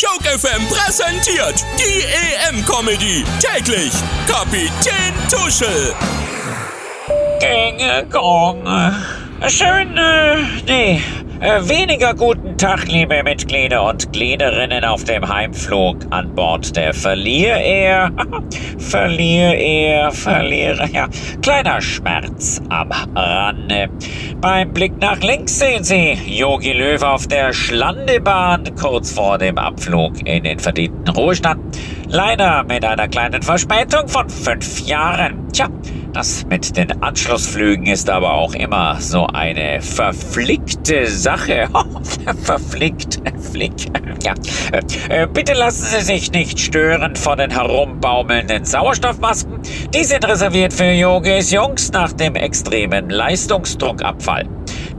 Joke FM präsentiert die EM-Comedy. Täglich Kapitän Tuschel. Gänge, Gong. Schön, äh, nee, äh, weniger guten Tag, liebe Mitglieder und Gliederinnen auf dem Heimflug an Bord der Verlier Air. Verlier Air, Verlierer, ja. Kleiner Schmerz am Rande. Beim Blick nach links sehen Sie Yogi Löw auf der Schlandebahn kurz vor dem Abflug in den verdienten Ruhestand. Leider mit einer kleinen Verspätung von fünf Jahren. Tja, das mit den Anschlussflügen ist aber auch immer so eine verflickte Sache. Verflickt, flick. Ja. Äh, bitte lassen Sie sich nicht stören von den herumbaumelnden Sauerstoffmasken. Die sind reserviert für Yogis Jungs nach dem extremen Leistungsdruckabfall.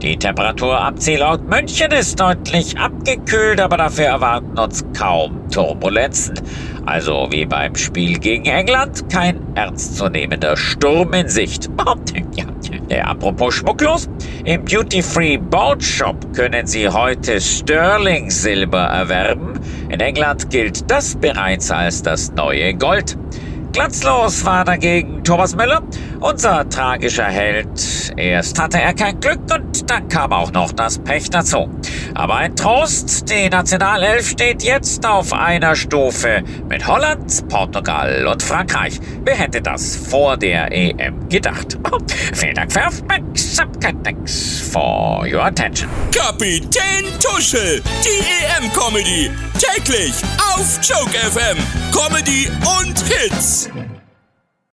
Die Temperatur am Zielort München ist deutlich abgekühlt, aber dafür erwarten uns kaum Turbulenzen. Also wie beim Spiel gegen England, kein ernstzunehmender Sturm in Sicht. ja, äh, apropos schmucklos, im Duty-Free Boat Shop können Sie heute Sterling Silber erwerben. In England gilt das bereits als das neue Gold. Glanzlos war dagegen Thomas Müller, unser tragischer Held. Erst hatte er kein Glück und dann kam auch noch das Pech dazu. Aber ein Trost, die Nationalelf steht jetzt auf einer Stufe mit Holland, Portugal und Frankreich. Wer hätte das vor der EM gedacht? Vielen Dank für Aufmerksamkeit. Thanks for your attention. Kapitän Tuschel, die EM-Comedy. Täglich auf Joke FM. Comedy und Hits.